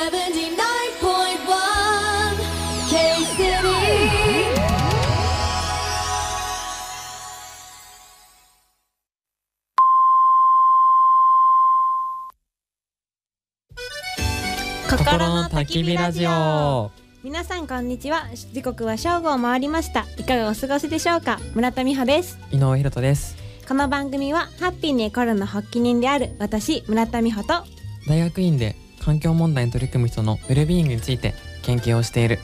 心の焚き火ラジオ。皆さんこんにちは。時刻は正午を回りました。いかがお過ごしでしょうか？村田美穂です。井上博人です。この番組はハッピーにコロの発起人である私村田美穂と。大学院で環境問題に取り組む人のウェルビーイングについて研究をしている。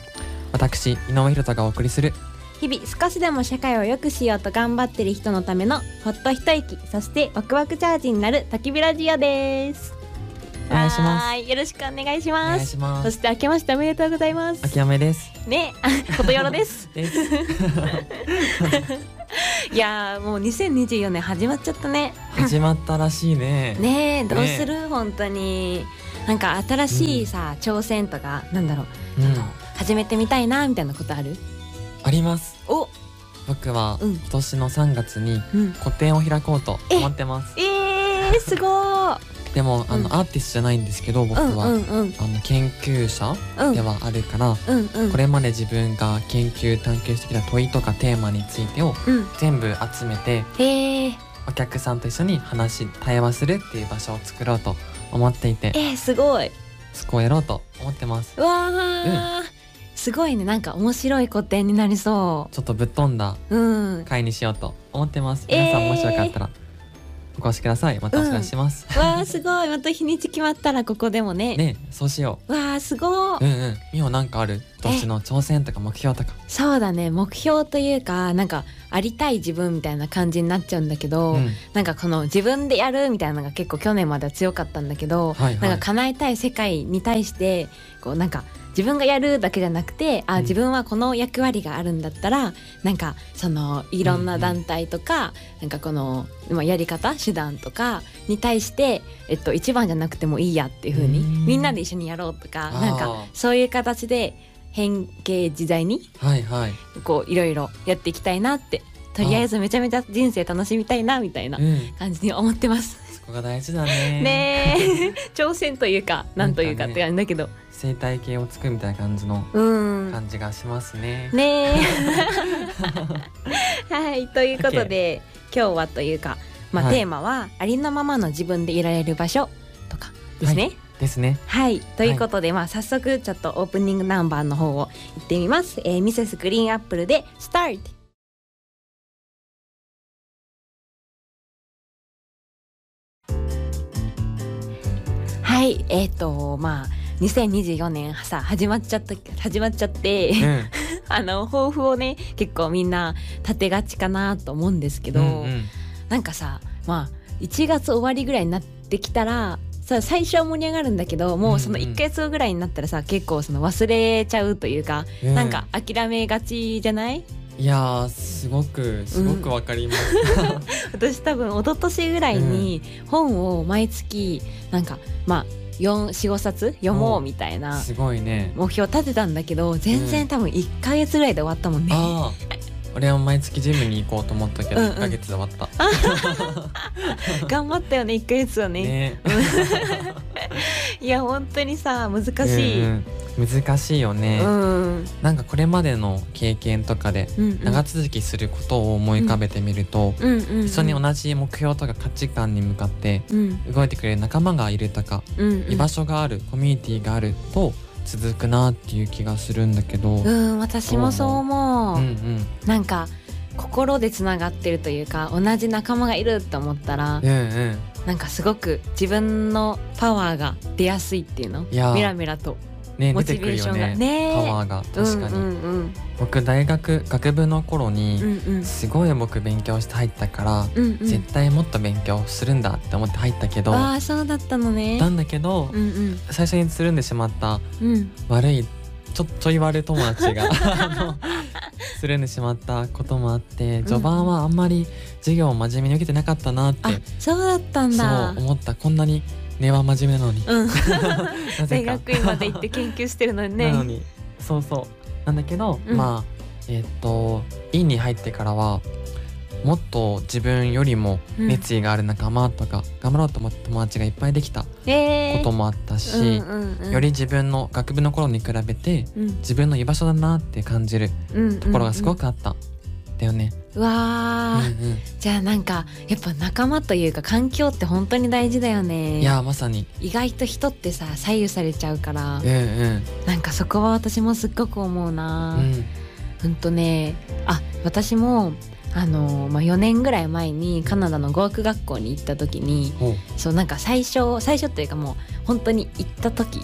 私井上博人がお送りする。日々少しでも社会を良くしようと頑張ってる人のためのほっと一息そしてワクワクチャージになる焚き火ラジオです。お願いします。よろしくお願いしおます。そすして明けましておめでとうございます。秋山です。ねことよろです。です。いやーもう2024年始まっちゃったね。始まったらしいね。ねえどうする、本当になんか新しいさ、挑戦とかなんだろう、うん。始めてみたいなみたいなことある？あります。お。僕はうん。今年の3月にうん。個展を開こうと思ってます。えー、すごー。でもあの、うん。アーティストじゃないんですけど僕うんは、うんうん。あの研究者うん。ではあるから、うんうん。これまで自分が研究探求してきた問いとかテーマについてをうん。全部集めてお客さんと一緒に話し対話するっていう場所を作ろうと思っていて。えー、すごい。そこをやろうと思ってます。うわー、すごいね。なんか面白い個展になりそちょっとぶっ飛んだううん。会にしようと思ってます。えー。皆さんもしよかったらお越しください。またお知らせします、わーすごい。また日にち決まったらここでもね。ねそうしよわーすごいううんうん。みほなんかある？今年の挑戦とか目標とか。そうだね。目標というかなんかありたい自分みたいな感じになっちゃうんだけど、うん。なんかこの自分でやるみたいなのが結構去年までは強かったんだけど、はいはい。なんか叶えたい世界に対してこうなんか自分がやるだけじゃなくてあうん。自分はこの役割があるんだったらなんかそのいろんな団体とか、なんかこの、まあ、やり方手段とかに対して、えっと、一番じゃなくてもいいやっていう風にうん。みんなで一緒にやろうとかなんかそういう形で変形自在にはいはい。こういろいろやっていきたいなってとりあえずめちゃめちゃ人生楽しみたいなみたいなうん。感じに思ってます。そこが大事だね。ねえ。挑戦というかなんというかって感じだけど、生態系を作るみたいな感じのうん。感じがしますね、ねえ。はいということで今日はというか、まあはい。テーマはありのままの自分でいられる場所とかですね。ですね。はい、ということで、まあ早速ちょっとオープニングナンバーの方を行ってみます。えー、ミセスグリーンアップルで「スタートはいえっ、とまあ2024年さ始まっちゃった始まっちゃって、うん。あの抱負をね結構みんな立てがちかなと思うんですけど、うんうん。なんかさまあ1月終わりぐらいになってきたらさ最初は盛り上がるんだけどもうそのうん。うん1ヶ月後ぐらいになったらさ結構その忘れちゃうというか、うん。なんか諦めがちじゃない？いやーすごくすごくわかります、私多分一昨年ぐらいに本を毎月なんかまあ45冊？読もうみたいなすごいね。目標立てたんだけど全うん。然多分1ヶ月ぐらいで終わったもんね。ああ俺は毎月ジムに行こうと思ったけどうんうん。1ヶ月で終わった、頑張ったよね1ヶ月はね。ね。いや本当にさ難しい。うんうん。難しいよね、うん。なんかこれまでの経験とかでうんうん。長続きすることを思い浮かべてみると、うんうんうん、一緒に同じ目標とか価値観に向かってうん。動いてくれる仲間がいるとか、うんうん。居場所があるコミュニティがあると続くなっていう気がするんだけど、うんうん私もそう思う、うんなんか心でつながってるというか同じ仲間がいるって思ったら、うんうんなんかすごく自分のパワーが出やすいっていうの？いや。ーメラメラとねモチベーションが。ね。ねパワーが確かに、うんうん僕大学学部の頃に、うんうん。うんすごい僕勉強して入ったから、うんうん。絶対もっと勉強するんだって思って入ったけど、ああそうだったのね。なんだけど、うんうん。最初につるんでしまったうん。悪いちょちょい悪い友達が つるんでしまったこともあって序盤はあんまり授業を真面目に受けてなかったなって、あそうだったんそうだ思った。こんなに根は真面目なのに、うん。な大学院まで行って研究してるのにね。なのに。そうそう。なんだけど、うん。まあえっと院に入ってからはもっと自分よりも熱意がある仲間とか、頑張ろうと思った友達がいっぱいできたえー。こともあったし、より自分の学部の頃に比べてうん。自分の居場所だなって感じるうんところがすごく、くあった。だよね。うわー、うんじゃあなんかやっぱ仲間というか環境って本当に大事だようん、ね。いやまさに。意外と人ってさ左右されちゃうから。うんうん。なんかそこは私もすっごく思うな。うん。うんとねあ私もあの、まあ、4年ぐらい前にカナダの語学学校に行った時にそうなんか最初最初というかもう本当に行った時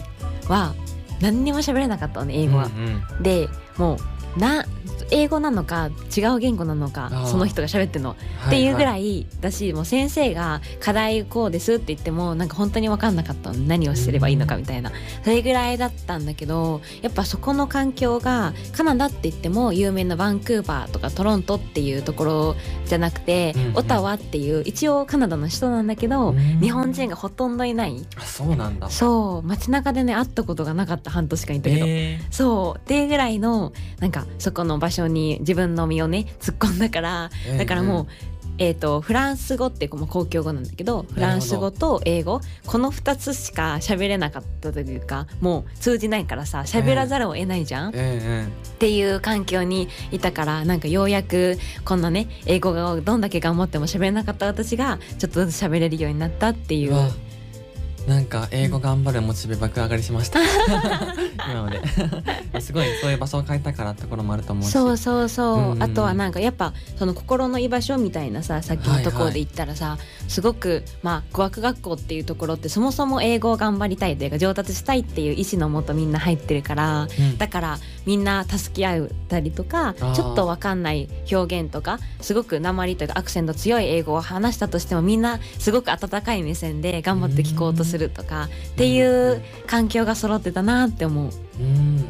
は何にも喋れなかったのね英語は。うんうん。でもうな英語なのか違う言語なのかその人が喋ってるの。っていうぐらいだし、もう先生が課題こうですって言ってもなんか本当に分かんなかったの。何をすればいいのかみたいな、それぐらいだったんだけどやっぱそこの環境がカナダって言っても有名なバンクーバーとかトロントっていうところじゃなくて、うんうん。オタワっていう一応カナダの首都なんだけど、うん。日本人がほとんどいない。あそうなんだ。そう。街中でね会ったことがなかった半年間いたけど。えそう。っていうぐらいのなんかそこの場所に自分の身をね突っ込んだからーだからもう、えー、とフランス語ってこう公共語なんだけどフランス語と英語この2つしか喋れなかったというかもう通じないからさ喋らざるを得ないじゃん、うんうん。っていう環境にいたからなんかようやくこんなね英語がどんだけ頑張っても喋れなかった私がちょっとずつ喋れるようになったっていうなんか英語頑張るモチベ爆上がりしました。今まで。すごいそういう場所を変えたからってところもあると思うし。そうそうそう、うんうんあとはなんかやっぱその心の居場所みたいなささっきのところで言ったらさ、すごくまあ語学学校っていうところってそもそも英語を頑張りたいというか上達したいっていう意思のもとみんな入ってるからうん。だからみんな助け合うたりとかちょっとわかんない表現とかすごく鉛というかアクセント強い英語を話したとしてもみんなすごく温かい目線で頑張って聞こうとするとかっていう環境が揃ってたなって思う。うん。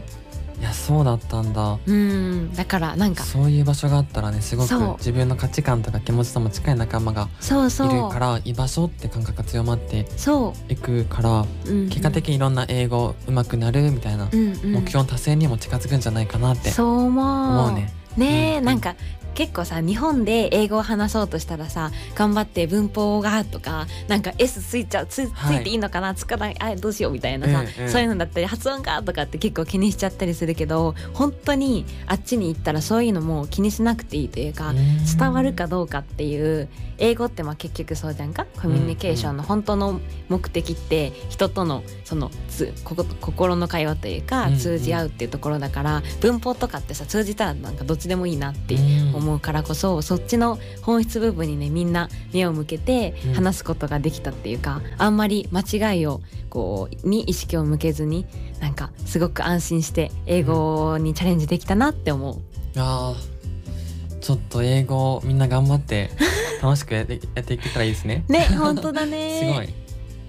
いやそうだったんだ。うん。だからなんかそういう場所があったらねすごくそう。自分の価値観とか気持ちとも近い仲間がそうそう。いるから居場所って感覚が強まってそいくからう、うん、結果的にいろんな英語上手くなるみたいなうんうん。目標の達成にも近づくんじゃないかなってそう思う。思うね。ねえ、うん。なんか結構さ日本で英語を話そうとしたらさ頑張って文法がとかなんか S ついちゃうつつはい。いていいのかな、つかないあどうしようみたいなさ、そういうのだったり発音がとかって結構気にしちゃったりするけど本当にあっちに行ったらそういうのも気にしなくていいというか、うん。伝わるかどうかっていう英語ってまあ結局そうじゃんか？コミュニケーションの本当の目的って人とのそのつ心の会話というか通じ合うっていうところだから文法とかってさ通じたらなんかどっちでもいいなってうん。思うからこそそっちの本質部分にねみんな目を向けてうん。話すことができたっていうかあんまり間違いをこうに意識を向けずになんかすごく安心して英語にチャレンジできたなって思う。いやーちょっと英語みんな頑張って 楽しくやってやっていけたらいいですね。ね本当だね。すごい、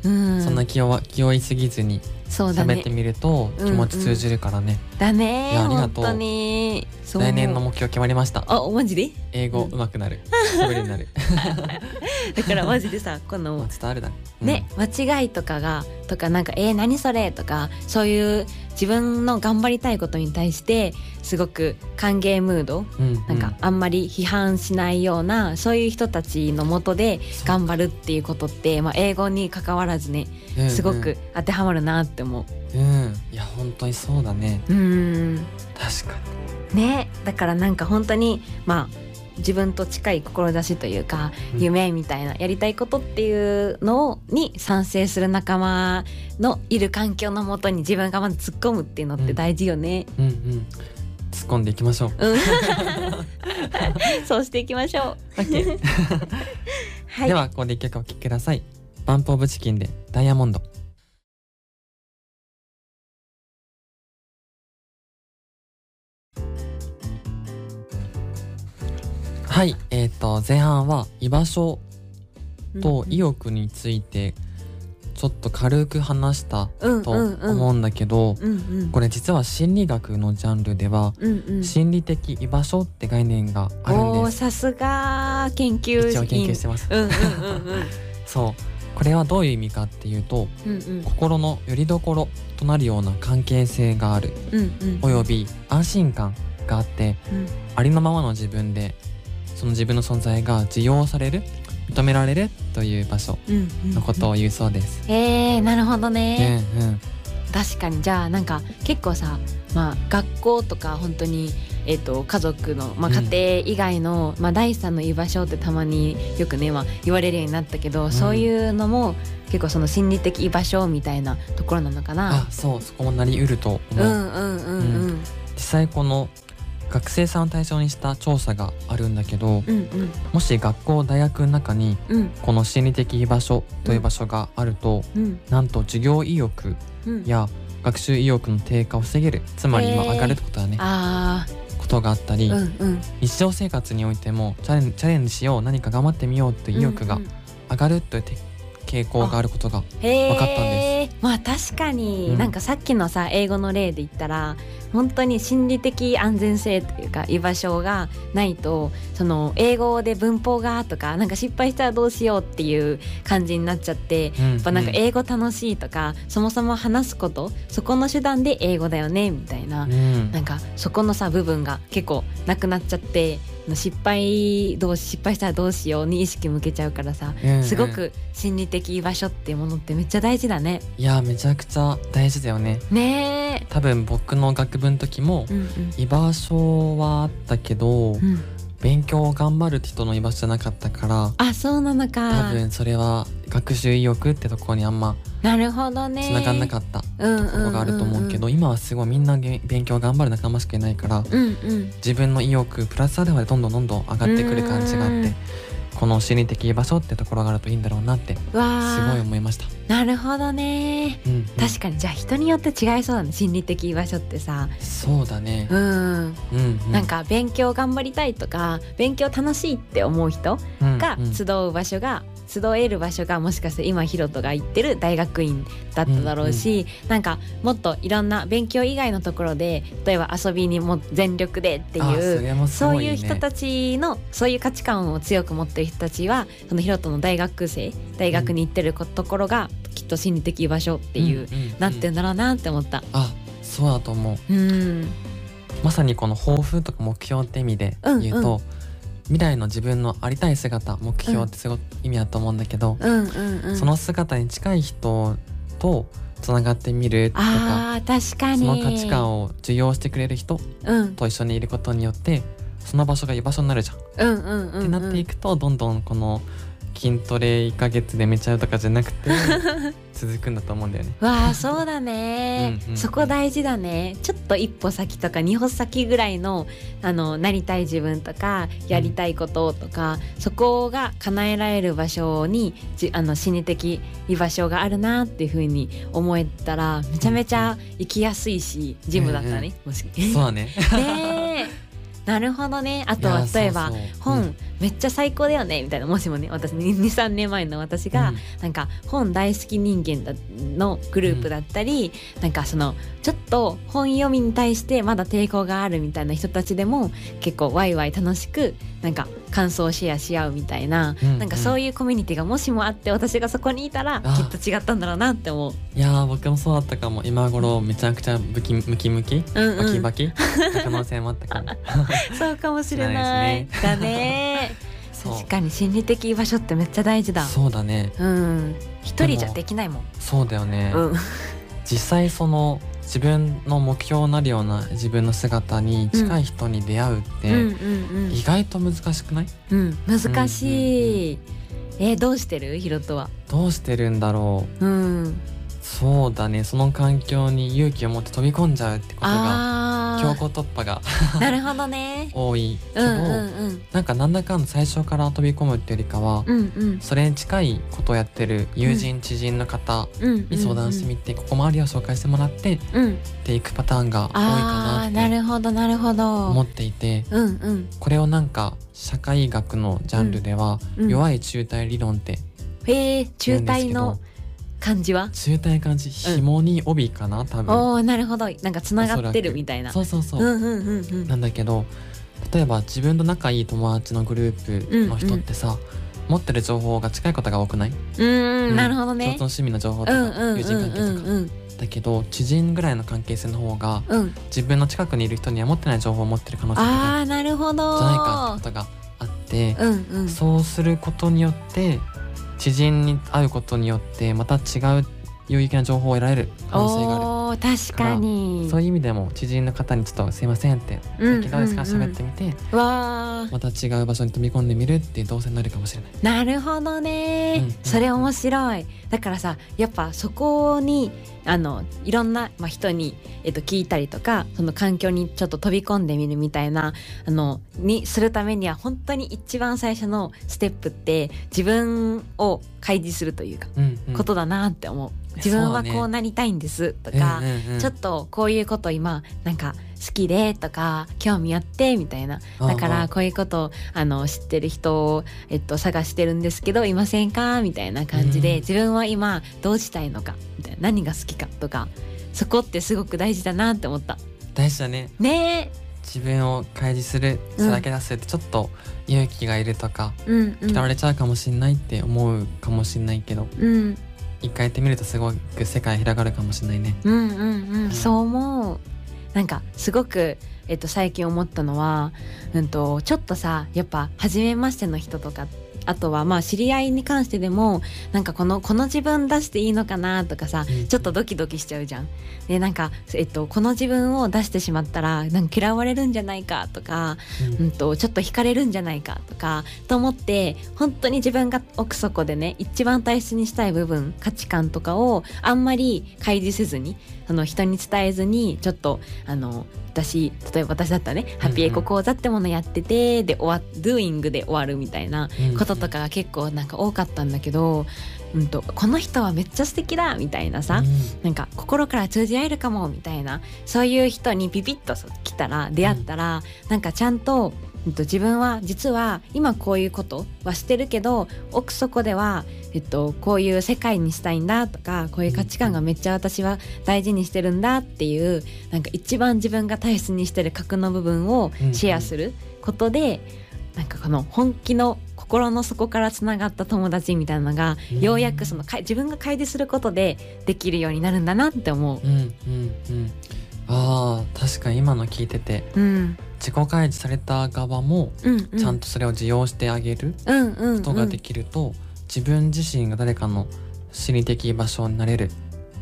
うん、そんな気負わ気負いすぎずに喋ってみると気持ち通じるからね、だねいやありがとう。本当に。そう。来年の目標決まりました。あマジで？英語上手くなる。喋れになる。だからマジでさこまのあ伝わるだうん。ね、間違いとかがとかなんか「えー、何それ?」とかそういう自分の頑張りたいことに対してすごく歓迎ムードうんなんかあんまり批判しないような、そういう人たちのもとで頑張るっていうことって、まあ、英語に関わらずねうんすごく当てはまるなって思う。ん、うん。いや本当にそうだね。う。うん。確かね。だからなんか本当にまあ自分と近い志というか、うん。夢みたいなやりたいことっていうのに賛成する仲間のいる環境のもとに自分がまず突っ込むっていうのって大事よね。にうんうん。突っ込んでいきましょう。うん、そうしていきましょう。はい、ではここで一曲お聴きください。バンプオブチキンでダイヤモンドはいえっ、と前半は居場所と意欲についてちょっと軽く話したと思うんだけど、これ実は心理学のジャンルでは、うんうん、心理的居場所って概念があるんです。さすが研究一応研究してます。そう。これはどういう意味かっていうとうんうん。心の拠り所となるような関係性がある。うんうん。および安心感があってうん。ありのままの自分でその自分の存在が受容される認められるという場所うんうんのことを言うそうです。えー、なるほどね。ねうん。確かに。じゃあなんか結構さまあ学校とか本当にえー、と家族の、まあ、うん。家庭以外の、まあ、第三の居場所ってたまによくね、まあ、言われるようになったけど、ん。そういうのも結構その心理的居場所みたいなところなのかな。あ。そう。そこもなりうるとう。ん思う、うんうん。うん。実際この学生さんを対象にした調査があるんだけどうんうん。もし学校大学の中にうん。この心理的居場所という場所があると、うん。なんと授業意欲うん。や学習意欲の低下を防げるつまり今上がるってことだね、あことがあったり、ーうんうん。日常生活においてもチャレンチャレンジしよう何か頑張ってみようという意欲が上がるというて傾向があることがへーわかったんでまあ確かに、うん。なんかさっきのさ英語の例で言ったら本当に心理的安全性というか居場所がないとその英語で文法がとかなんか失敗したらどうしようっていう感じになっちゃってうんやっぱなんか英語楽しいとか、そもそも話すことそこの手段で英語だよねみたいな、うん。なんかそこのさ部分が結構なくなっちゃって失敗どう失敗したらどうしように意識向けちゃうからさうんうんすごく心理的居場所っていうものってめっちゃ大事だね。いやめちゃくちゃ大事だよねねえ。多分僕の学部の時もうん居場所はあったけど、うんうん。勉強を頑張る人の居場所じゃなかったからあそうなの多か。分それは学習意欲ってところにあんまなるほどね。つながんなかったところがあると思うけど今はすごいみんなげ勉強頑張る仲間しかいないからうんうん。自分の意欲プラスアルファでどんどんどんどん上がってくる感じがあってうんこの心理的居場所ってところがあるといいんだろうなってす。ごい思いました。なるほどね。うんうん確かにじゃあ人によって違いそうだね心理的居場所ってさ。そうだねう。ん。うんうんなんか勉強頑張りたいとか勉強楽しいって思う人がうんうん集う場所が集える場所がもしかして今ヒロトが行ってる大学院だっただろうし、なんかもっといろんな勉強以外のところで例えば遊びにも全力でってあいうそれもすそういう人たちのそういう価値観を強く持ってる人たちはそのヒロトの大学生大学に行ってるところがきっと心理的居場所っていう、んんん。なってんだろうなって思った。あそうだと思う。うん、まさにこの抱負とか目標って意味で言うと、うん未来の自分のありたい姿目標ってすごく意味だと思うんだけど、うんうんうん。その姿に近い人とつながってみるとか確かに。その価値観を受容してくれる人うん。と一緒にいることによってその場所が居場所になるじゃん。うんうんうんうん。ってなっていくとどんどんこの筋トレ1ヶ月でめちゃうとかじゃなくて 続くんだと思うんだよね。わあそうだね。うんうんそこ大事だね。ちょっと一歩先とか二歩先ぐらいのあのなりたい自分とかやりたいこととか、そこが叶えられる場所にじあの心理的居場所があるなっていうふうに思えたらめちゃめちゃ行きやすいしジムだったらね、もし。そうだね。ねえ。なるほどね。あとは例えば本、うんめっちゃ最高だよねみたいなもしもね私23年前の私が、うん。なんか本大好き人間だのグループだったり、なんかそのちょっと本読みに対してまだ抵抗があるみたいな人たちでも結構ワイワイ楽しくなんか感想をシェアし合うみたいな、うんなんかそういうコミュニティがもしもあって私がそこにいたらあ。きっと違ったんだろうなって思う。いやー僕もそうだったかも。今頃めちゃくちゃムキムキムキ？うんうん。バキバキ？な可能性もあったかも。そうかもしれない。知らないですだね確かに心理的居場所ってめっちゃ大事だ。そうだね。うん。一人じゃできないもん。そうだよね。うん。実際その自分の目標になるような自分の姿に近い人に出会うって、うんうん意外と難しくない？うん。うん難しい、えーどうしてる？ヒロトは。どうしてるんだろう。うんそうだね。その環境に勇気を持って飛び込んじゃうってことがあ強行突破があ なるほどね。多いけど、うんうんうん。なんかなんだかんだ最初から飛び込むっていうよりかは、うんうん。それに近いことをやってる友人、知人の方うん。に相談してみて、ここもあるよ紹介してもらってっうん。うんていくパターンが多いかなってなるほどなるほど。思っていてうんうん。これをなんか社会学のジャンルでは、うん弱い中体理論ってへえ中言うんですけど体の感じは？中体感じ紐に帯かな多分、おおなるほど。なんかつながってるみたいな。そうそうそう、うんうんうんうん。なんだけど例えば自分と仲いい友達のグループの人ってさ、持ってる情報が近いことが多くない、うーんなるほど共ね通の趣味の情報とうんか、友うんうん人関係とか、うんうんだけど知人ぐらいの関係性の方がうん。自分の近くにいる人には持ってない情報を持ってる可能性があるほど。じゃないかってことがあってて、うんうん。そうすることによって知人に会うことによってまた違う有益な情報を得られる可能性がある。おー確かにそういう意味でも知人の方にちょっと「すいません」って「うん最近どうですか?」喋ってみてまた違う場所に飛び込んでみるっていう動作になるかもしれない。なるほどね、うんうんそれ面白いだからさやっぱそこにあのいろんな、まあ、人に、えっと、聞いたりとかその環境にちょっと飛び込んでみるみたいなあのにするためには本当に一番最初のステップって自分を開示するというか、うんうんことだなって思う。自分はこうなりたいんですとか、うんうんうん。ちょっとこういうこと今なんか好きでとか興味あってみたいな。だからこういうことをあの知ってる人を、えっと、探してるんですけどいませんかみたいな感じで、うん。自分は今どうしたいのかみたいな。何が好きかとかそこってすごく大事だなって思った。大事だね。ね。自分を開示するうんさらけ出すってちょっと勇気がいるとかえうんうん。嫌われちゃうかもしんないって思うかもしんないけど。うん一回やってみるとすごく世界広がるかもしんないね。うんうん。うん。そう思う。なんかすごく、えっと、最近思ったのは、うん、とちょっとさやっぱ初めましての人とかあとはまあ知り合いに関してでもなんかこのこの自分出していいのかなとかさうんちょっとドキドキしちゃうじゃん。でなんか、えっと、この自分を出してしまったらなんか嫌われるんじゃないかとか、うんうん、とちょっと惹かれるんじゃないかとかと思って本当に自分が奥底でね一番大切にしたい部分価値観とかをあんまり開示せずにあの人に伝えずにちょっとあの私例えば私だったらね、ハッピーエコ講座ってものやっててで終わ doing で終わるみたいなこととかが結構なんか多かったんだけど、うん、とこの人はめっちゃ素敵だみたいなさ、なんか心から通じ合えるかもみたいなそういう人にピピッと来たら出会ったら、なんかちゃんと,、うん、と自分は実は今こういうことはしてるけど奥底では、えっと、こういう世界にしたいんだとかこういう価値観がめっちゃ私は大事にしてるんだっていうなんか一番自分が大切にしてる核の部分をシェアすることで、なんかこの本気の心の底からつながった友達みたいなのが、うん。ようやくそのか自分が開示することでできるようになるんだなって思う。うんうんうんあー確かに今の聞いててうん、自己開示された側もうん、うん、ちゃんとそれを受容してあげるうん、うん、ことができると、自分自身が誰かの心理的場所になれる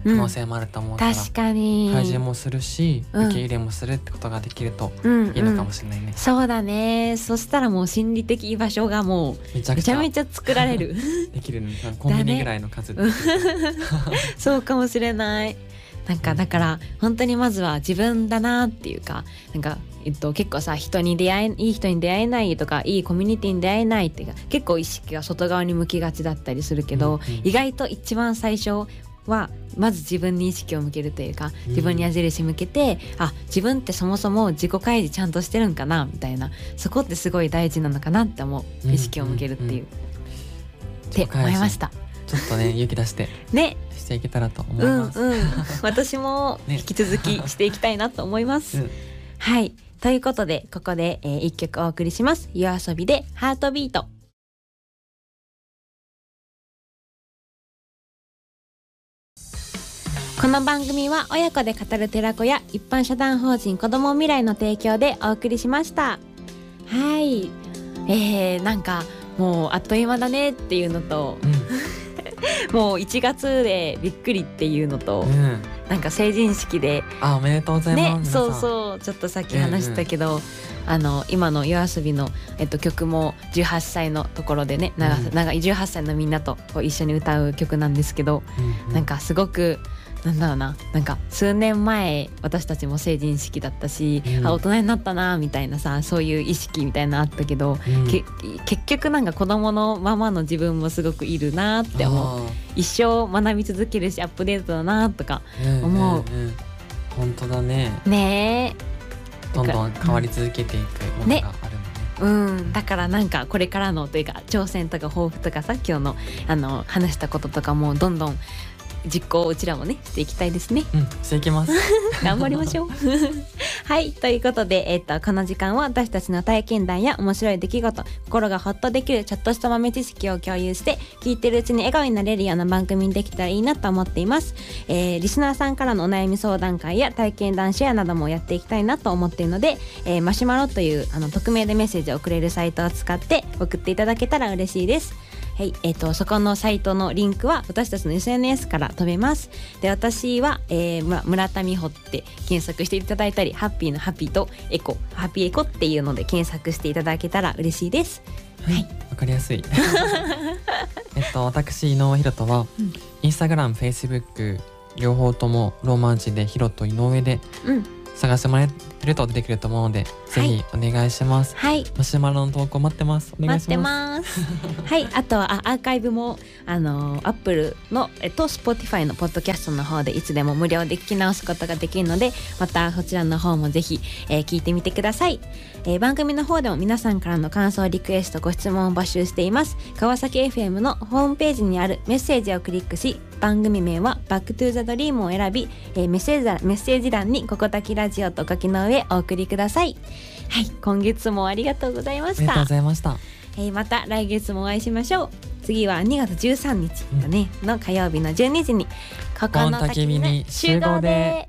可能性もあると思うから、確かに。開示もするし、うん。受け入れもするってことができるとうん、うん、いいのかもしれないね、そうだね。そしたらもう心理的居場所がもうめちゃめちゃ作られる。できるね。コンビニぐらいの数で、そうかもしれない。なんかだから本当にまずは自分だなっていうかなんか、えっと、結構さ人に出会えいい人に出会えないとかいいコミュニティに出会えないっていうか結構意識が外側に向きがちだったりするけど、うんうん意外と一番最初はまず自分に意識を向けるというか自分に矢印向けて、あ自分ってそもそも自己開示ちゃんとしてるんかなみたいな。そこってすごい大事なのかなって思う、うん意識を向けるっていう、うんって思いました。ちょっとね勇気出して。ねしていけたらと思いうんます、うん、私も ね引き続きしていきたいなと思います。うんはいということでここで、えー、一曲お送りします。夜遊びでハートビート。この番組は親子で語る寺子や一般社団法人子ども未来の提供でお送りしました。はい、えー、なんかもうあっという間だねっていうのと もう1月でびっくりっていうのと、うん、うん、なんか成人式であおめでとうございねます、そううそうちょっとさっき話したけど、あの今の夜遊びの、えっと、曲も18歳のところでね長うん。長い18歳のみんなと一緒に歌う曲なんですけど、うんうん。なんかすごくなんだろうな。なんか数年前私たちも成人式だったし、うん。あ大人になったなみたいなさそういう意識みたいなのあったけど、うん。け結局なんか子供のままの自分もすごくいるなって思う。あ一生学び続けるしアップデートだなとかーん思うん。ん本当だね。ね。えどんどん変わり続けていくものがあるのね。うん、だからなんかこれからのというか挑戦とか抱負とかさ今日のあの話したこととかもどんどん実行をうちらもねしていきたいですね。うんしていきます。頑張りましょう。はいということで、えっとこの時間は私たちの体験談や面白い出来事心がほっとできるちょっとした豆知識を共有して聞いてるうちに笑顔になれるような番組にできたらいいなと思っています、えーリスナーさんからのお悩み相談会や体験談シェアなどもやっていきたいなと思っているので、えーマシュマロというあの匿名でメッセージを送れるサイトを使って送っていただけたら嬉しいですはい、えっ、とそこのサイトのリンクは私たちの SNS から飛べます。で、私は、えー、村村田美穂って検索していただいたり、ハッピーのハッピーとエコ、ハッピーエコっていうので検索していただけたら嬉しいです。はい、わかりやすい。えっと私井上ひろとは、うんインスタグラム、フェイスブック両方ともローマ字でひろと井上でうん、探してもらえると出てくると思うので、ぜひお願いします。はい。マシュマロの投稿待ってます。お願い待ってします。ます。はい、あとはあアーカイブもあのアップルのえっと Spotify のポッドキャストの方でいつでも無料で聞き直すことができるので、またそちらの方もぜひ、えー聞いてみてください、えー番組の方でも皆さんからの感想リクエストご質問を募集しています。川崎 FM のホームページにあるメッセージをクリックし、番組名はバックトゥーザドリームを選び、えーメッセージ欄メッセージ欄にここだけラジオと書きの上お送りください。はい、今月もありがとうございましたありがとうご。ざいました。えーまた来月もお会いしましょう次は2月13日だね、の火曜日の12時にここの焚き火に集合で